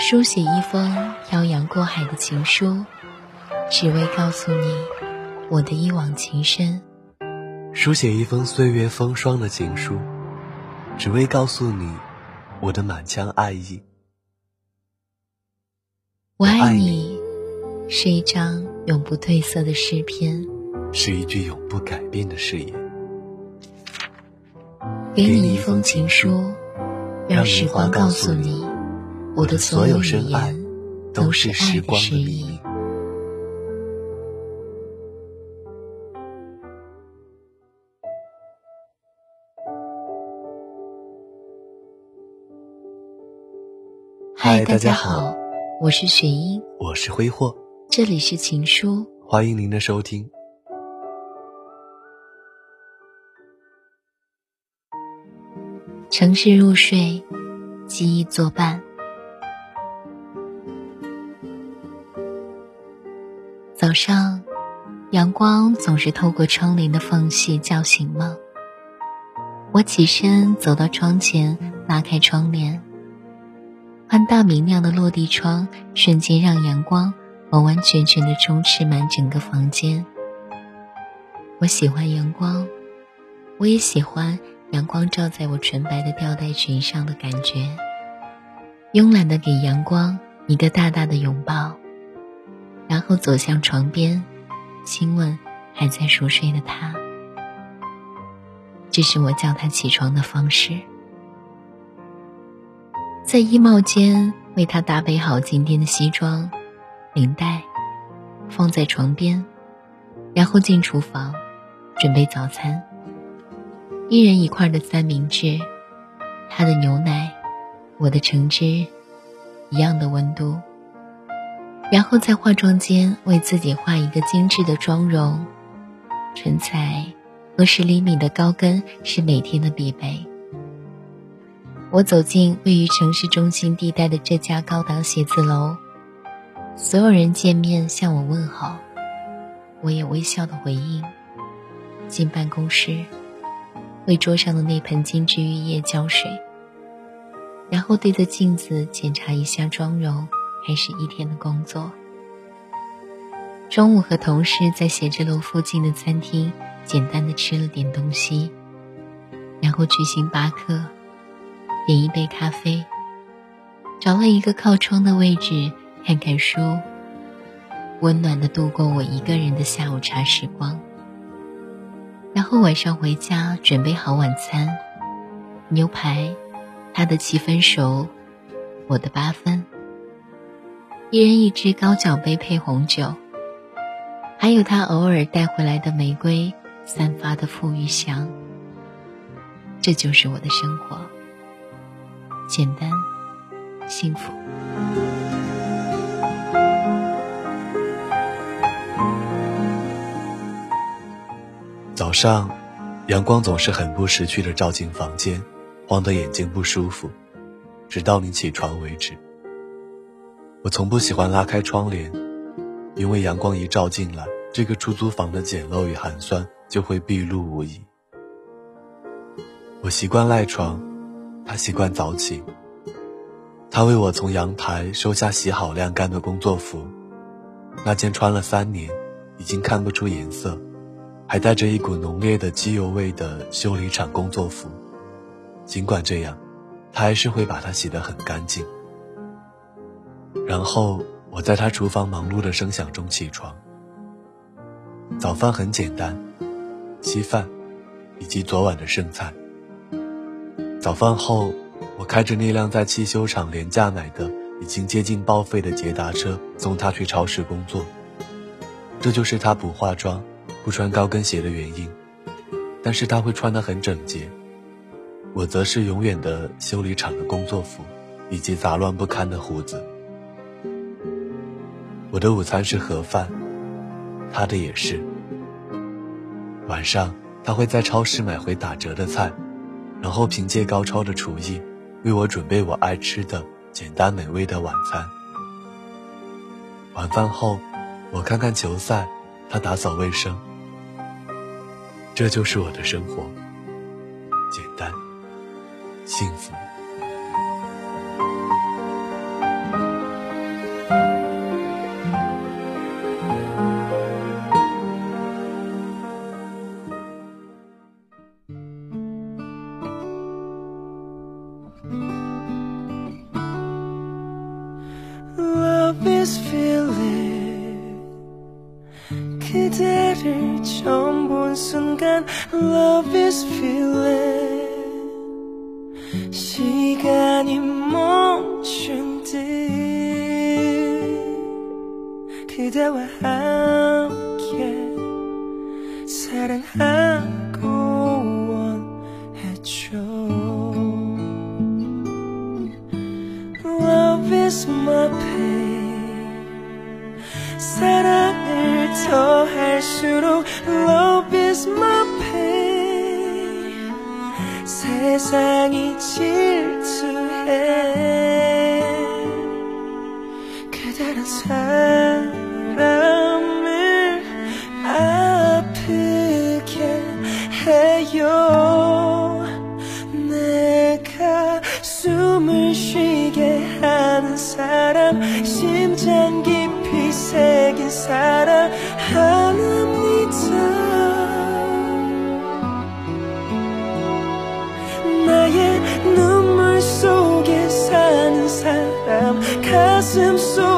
书写一封漂洋过海的情书，只为告诉你我的一往情深；书写一封岁月风霜的情书，只为告诉你我的满腔爱意。我爱你，是一张永不褪色的诗篇，是一句永不改变的誓言。给你一封情书，让时光告诉你。我的所有深爱都是时光的秘密。嗨，大家好，我是雪英，我是挥霍，这里是情书，欢迎您的收听。城市入睡，记忆作伴。早上，阳光总是透过窗帘的缝隙叫醒梦。我起身走到窗前，拉开窗帘。宽大明亮的落地窗瞬间让阳光完完全全的充斥满整个房间。我喜欢阳光，我也喜欢阳光照在我纯白的吊带裙上的感觉。慵懒的给阳光一个大大的拥抱。然后走向床边，亲吻还在熟睡的他。这是我叫他起床的方式。在衣帽间为他搭配好今天的西装、领带，放在床边，然后进厨房准备早餐。一人一块的三明治，他的牛奶，我的橙汁，一样的温度。然后在化妆间为自己画一个精致的妆容，唇彩和十厘米的高跟是每天的必备。我走进位于城市中心地带的这家高档写字楼，所有人见面向我问好，我也微笑的回应。进办公室，为桌上的那盆金枝玉叶浇水，然后对着镜子检查一下妆容。开始一天的工作。中午和同事在写字楼附近的餐厅简单的吃了点东西，然后去星巴克点一杯咖啡，找了一个靠窗的位置看看书，温暖的度过我一个人的下午茶时光。然后晚上回家准备好晚餐，牛排，他的七分熟，我的八分。一人一只高脚杯配红酒，还有他偶尔带回来的玫瑰散发的馥郁香。这就是我的生活，简单，幸福。早上，阳光总是很不识趣的照进房间，晃得眼睛不舒服，直到你起床为止。我从不喜欢拉开窗帘，因为阳光一照进来，这个出租房的简陋与寒酸就会毕露无遗。我习惯赖床，他习惯早起。他为我从阳台收下洗好晾干的工作服，那件穿了三年，已经看不出颜色，还带着一股浓烈的机油味的修理厂工作服。尽管这样，他还是会把它洗得很干净。然后我在他厨房忙碌的声响中起床。早饭很简单，稀饭，以及昨晚的剩菜。早饭后，我开着那辆在汽修厂廉价买的、已经接近报废的捷达车送他去超市工作。这就是他不化妆、不穿高跟鞋的原因。但是他会穿得很整洁。我则是永远的修理厂的工作服，以及杂乱不堪的胡子。我的午餐是盒饭，他的也是。晚上他会在超市买回打折的菜，然后凭借高超的厨艺，为我准备我爱吃的简单美味的晚餐。晚饭后，我看看球赛，他打扫卫生。这就是我的生活，简单，幸福。 그대를 처음 본 순간 Love is feeling. 시간이 멈춘 듯 그대와 함께 사랑하 더할수록 Love is my pain 세상이 질투해 seems so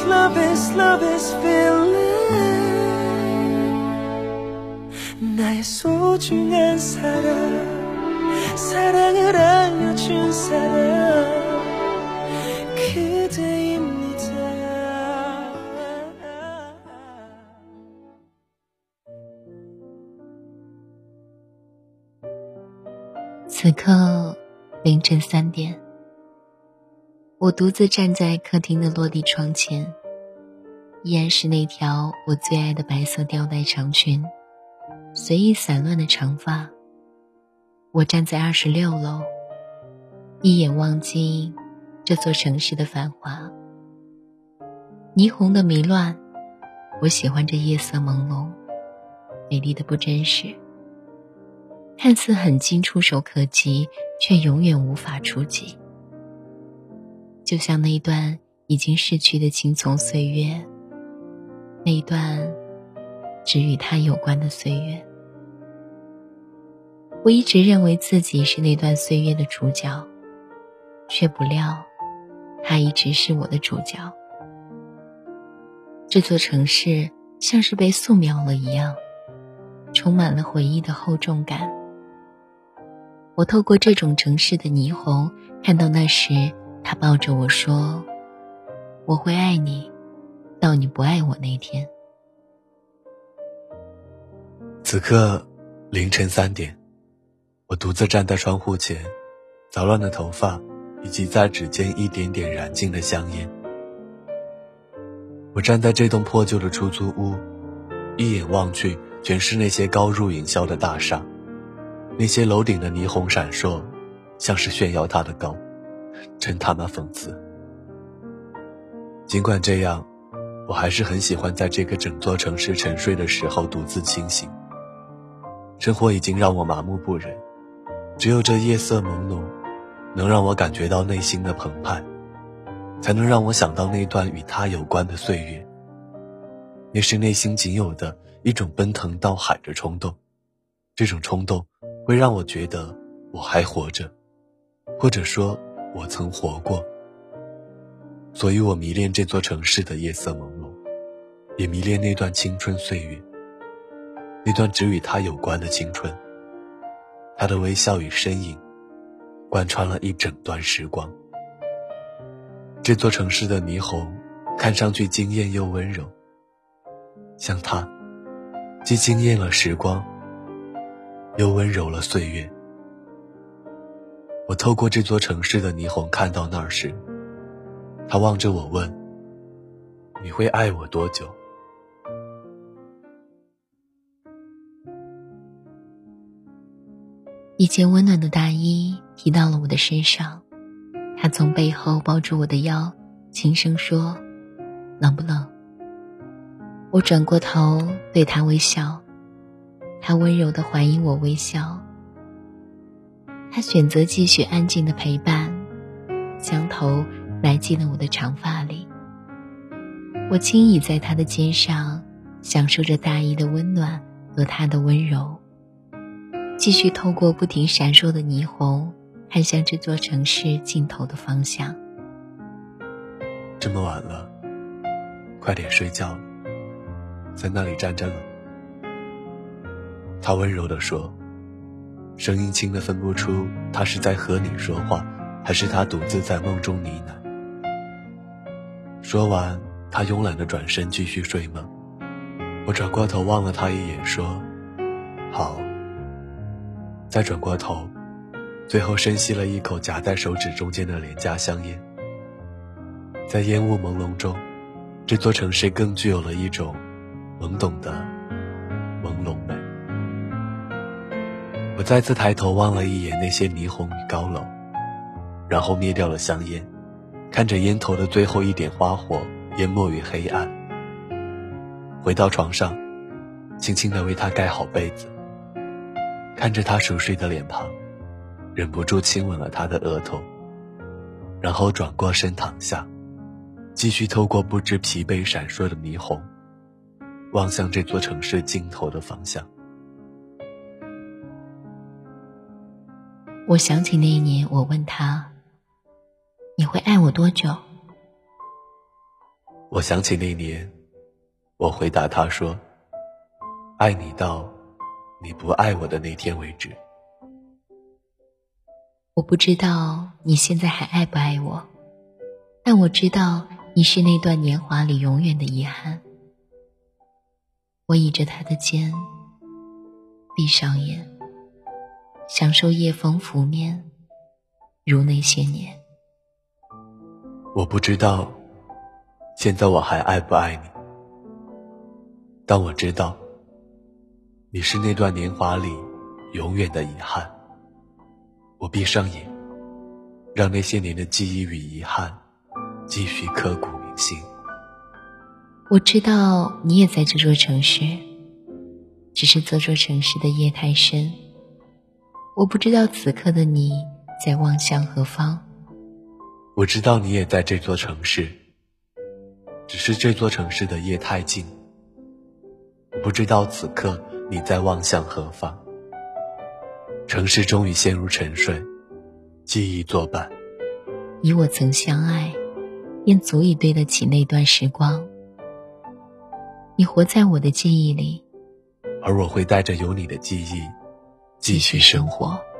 is love is love is feeling 나의 소중한 사랑 사랑을 알려준 사람 그대입니다 此刻凌晨三点， 我独自站在客厅的落地窗前，依然是那条我最爱的白色吊带长裙，随意散乱的长发。我站在二十六楼，一眼望尽这座城市的繁华，霓虹的迷乱。我喜欢这夜色朦胧，美丽的不真实。看似很近、触手可及，却永远无法触及。就像那一段已经逝去的青葱岁月，那一段只与他有关的岁月。我一直认为自己是那段岁月的主角，却不料，他一直是我的主角。这座城市像是被素描了一样，充满了回忆的厚重感。我透过这种城市的霓虹，看到那时他抱着我说：“我会爱你，到你不爱我那天。”此刻凌晨三点，我独自站在窗户前，杂乱的头发以及在指尖一点点燃尽的香烟。我站在这栋破旧的出租屋，一眼望去，全是那些高入云霄的大厦。那些楼顶的霓虹闪烁，像是炫耀它的高，真他妈讽刺。尽管这样，我还是很喜欢在这个整座城市沉睡的时候独自清醒。生活已经让我麻木不仁，只有这夜色朦胧，能让我感觉到内心的澎湃，才能让我想到那段与他有关的岁月。那是内心仅有的一种奔腾到海的冲动，这种冲动。会让我觉得我还活着，或者说我曾活过。所以我迷恋这座城市的夜色朦胧，也迷恋那段青春岁月，那段只与他有关的青春。他的微笑与身影，贯穿了一整段时光。这座城市的霓虹，看上去惊艳又温柔，像他，既惊艳了时光。又温柔了岁月。我透过这座城市的霓虹看到那儿时，他望着我问：“你会爱我多久？”一件温暖的大衣披到了我的身上，他从背后抱住我的腰，轻声说：“冷不冷？”我转过头对他微笑，他温柔的回应我微笑。他选择继续安静的陪伴，将头埋进了我的长发里。我轻倚在他的肩上，享受着大衣的温暖和他的温柔。继续透过不停闪烁的霓虹，看向这座城市尽头的方向。这么晚了，快点睡觉。在那里站着了，他温柔地说，声音轻的分不出他是在和你说话，还是他独自在梦中呢喃。说完，他慵懒的转身继续睡梦。我转过头望了他一眼，说：“好。”再转过头，最后深吸了一口夹在手指中间的廉价香烟。在烟雾朦胧中，这座城市更具有了一种。懵懂的朦胧美。我再次抬头望了一眼那些霓虹与高楼，然后灭掉了香烟，看着烟头的最后一点花火淹没于黑暗。回到床上，轻轻地为他盖好被子，看着他熟睡的脸庞，忍不住亲吻了他的额头，然后转过身躺下，继续透过不知疲惫闪烁的霓虹。望向这座城市尽头的方向。我想起那一年，我问他：“你会爱我多久？”我想起那年，我回答他说：“爱你到你不爱我的那天为止。”我不知道你现在还爱不爱我，但我知道你是那段年华里永远的遗憾。我倚着他的肩，闭上眼，享受夜风拂面，如那些年。我不知道，现在我还爱不爱你？但我知道，你是那段年华里永远的遗憾。我闭上眼，让那些年的记忆与遗憾继续刻骨铭心。我知道你也在这座城市，只是这座城市的夜太深。我不知道此刻的你在望向何方。我知道你也在这座城市，只是这座城市的夜太静。我不知道此刻你在望向何方。城市终于陷入沉睡，记忆作伴。你我曾相爱，便足以对得起那段时光。你活在我的记忆里，而我会带着有你的记忆继续生活。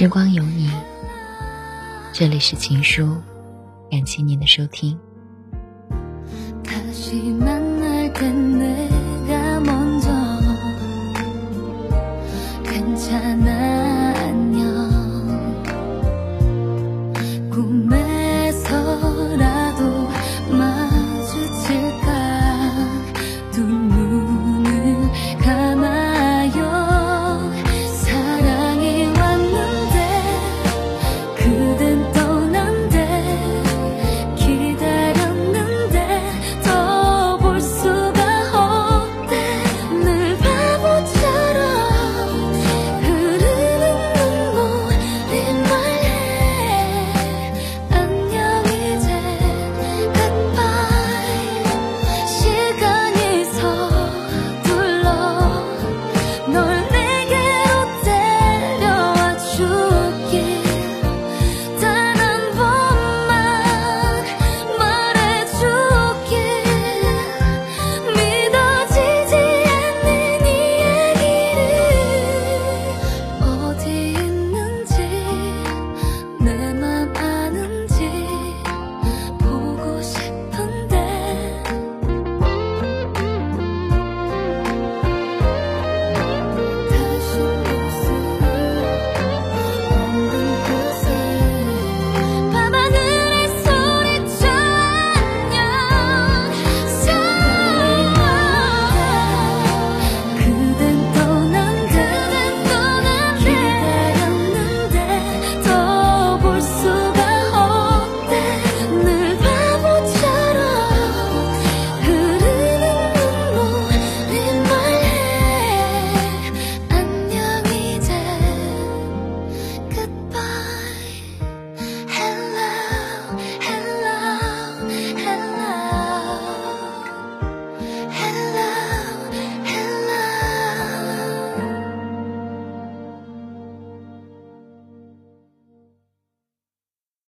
时光有你，这里是情书，感谢您的收听。可惜慢慢的